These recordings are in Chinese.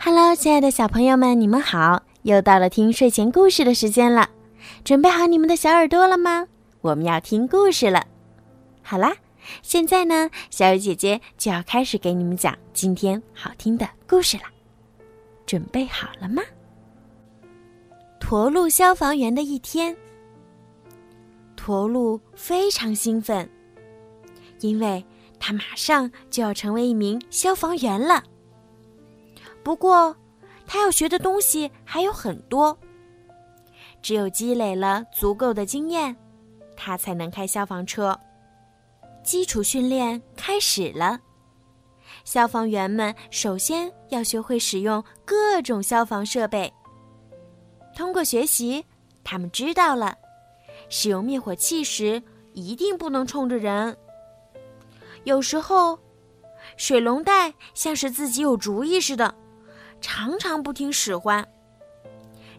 Hello，亲爱的小朋友们，你们好！又到了听睡前故事的时间了，准备好你们的小耳朵了吗？我们要听故事了。好啦，现在呢，小雨姐姐就要开始给你们讲今天好听的故事了。准备好了吗？驼鹿消防员的一天，驼鹿非常兴奋，因为他马上就要成为一名消防员了。不过，他要学的东西还有很多。只有积累了足够的经验，他才能开消防车。基础训练开始了，消防员们首先要学会使用各种消防设备。通过学习，他们知道了，使用灭火器时一定不能冲着人。有时候，水龙带像是自己有主意似的。常常不听使唤，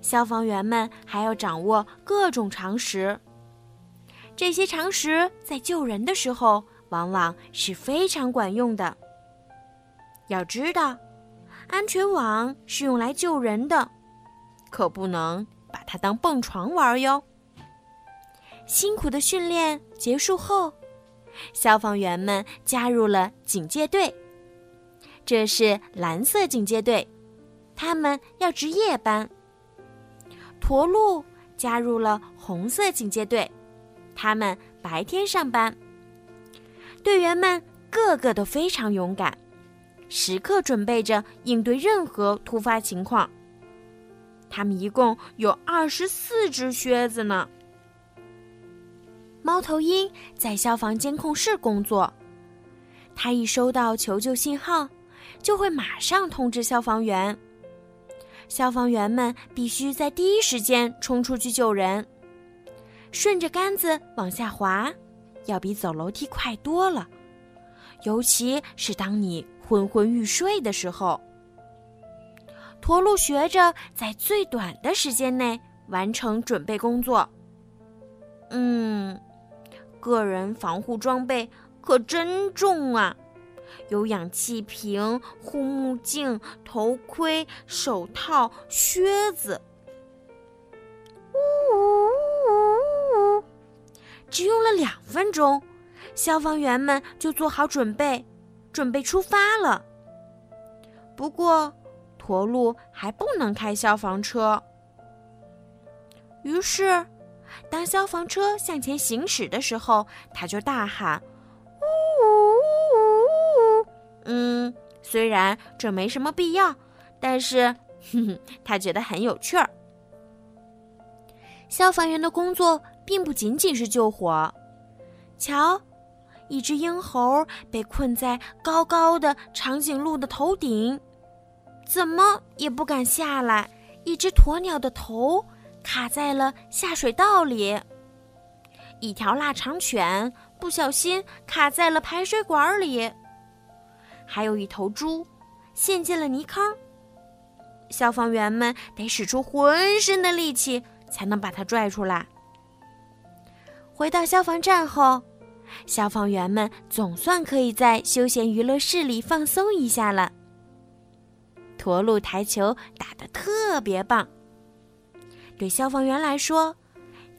消防员们还要掌握各种常识。这些常识在救人的时候往往是非常管用的。要知道，安全网是用来救人的，可不能把它当蹦床玩哟。辛苦的训练结束后，消防员们加入了警戒队，这是蓝色警戒队。他们要值夜班。驼鹿加入了红色警戒队，他们白天上班。队员们个个都非常勇敢，时刻准备着应对任何突发情况。他们一共有二十四只靴子呢。猫头鹰在消防监控室工作，他一收到求救信号，就会马上通知消防员。消防员们必须在第一时间冲出去救人。顺着杆子往下滑，要比走楼梯快多了。尤其是当你昏昏欲睡的时候。驼鹿学着在最短的时间内完成准备工作。嗯，个人防护装备可真重啊！有氧气瓶、护目镜、头盔、手套、靴子。呜呜呜！只用了两分钟，消防员们就做好准备，准备出发了。不过，驼鹿还不能开消防车。于是，当消防车向前行驶的时候，他就大喊。嗯，虽然这没什么必要，但是，哼哼，他觉得很有趣儿。消防员的工作并不仅仅是救火。瞧，一只鹰猴被困在高高的长颈鹿的头顶，怎么也不敢下来；一只鸵鸟的头卡在了下水道里；一条腊肠犬不小心卡在了排水管里。还有一头猪，陷进了泥坑。消防员们得使出浑身的力气，才能把它拽出来。回到消防站后，消防员们总算可以在休闲娱乐室里放松一下了。驼鹿台球打得特别棒。对消防员来说，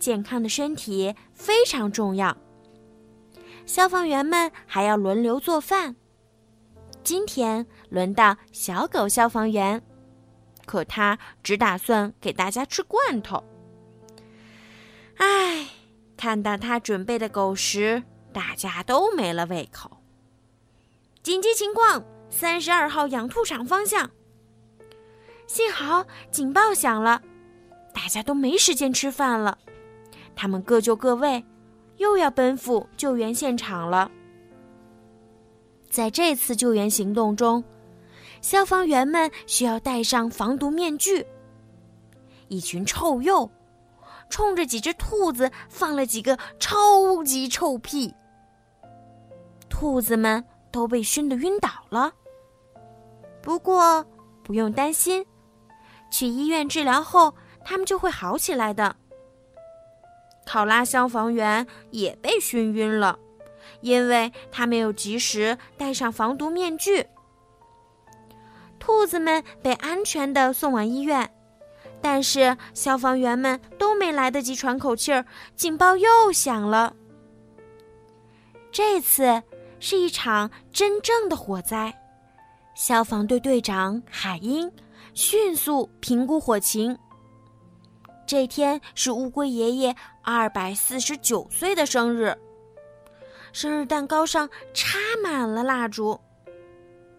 健康的身体非常重要。消防员们还要轮流做饭。今天轮到小狗消防员，可他只打算给大家吃罐头。唉，看到他准备的狗食，大家都没了胃口。紧急情况，三十二号养兔场方向。幸好警报响了，大家都没时间吃饭了，他们各就各位，又要奔赴救援现场了。在这次救援行动中，消防员们需要戴上防毒面具。一群臭鼬冲着几只兔子放了几个超级臭屁，兔子们都被熏得晕倒了。不过不用担心，去医院治疗后，他们就会好起来的。考拉消防员也被熏晕了。因为他没有及时戴上防毒面具，兔子们被安全的送往医院，但是消防员们都没来得及喘口气儿，警报又响了。这次是一场真正的火灾，消防队队长海英迅速评估火情。这天是乌龟爷爷二百四十九岁的生日，生日蛋糕上插满了蜡烛。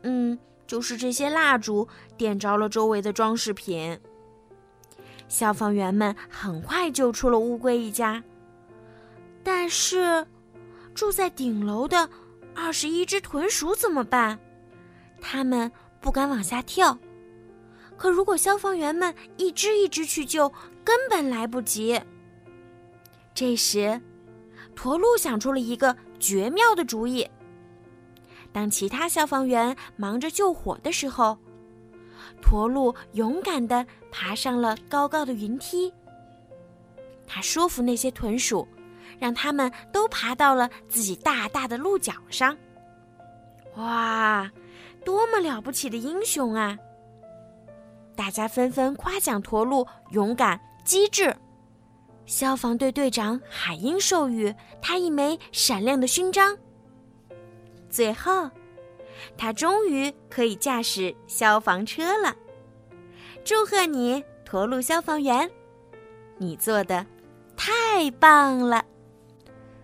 嗯，就是这些蜡烛点着了周围的装饰品。消防员们很快救出了乌龟一家，但是住在顶楼的二十一只豚鼠怎么办？他们不敢往下跳。可如果消防员们一只一只去救，根本来不及。这时，驼鹿想出了一个绝妙的主意。当其他消防员忙着救火的时候，驼鹿勇敢地爬上了高高的云梯。他说服那些豚鼠，让他们都爬到了自己大大的鹿角上。哇，多么了不起的英雄啊！大家纷纷夸奖驼鹿勇敢机智，消防队队长海英授予他一枚闪亮的勋章。最后，他终于可以驾驶消防车了。祝贺你，驼鹿消防员！你做的太棒了。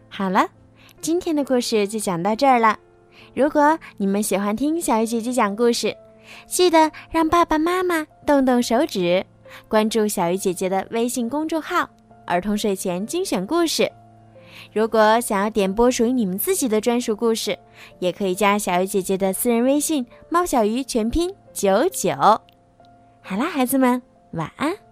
好了，今天的故事就讲到这儿了。如果你们喜欢听小鱼姐姐讲故事，记得让爸爸妈妈动动手指，关注小鱼姐姐的微信公众号“儿童睡前精选故事”。如果想要点播属于你们自己的专属故事，也可以加小鱼姐姐的私人微信“猫小鱼”全拼九九。好啦，孩子们，晚安。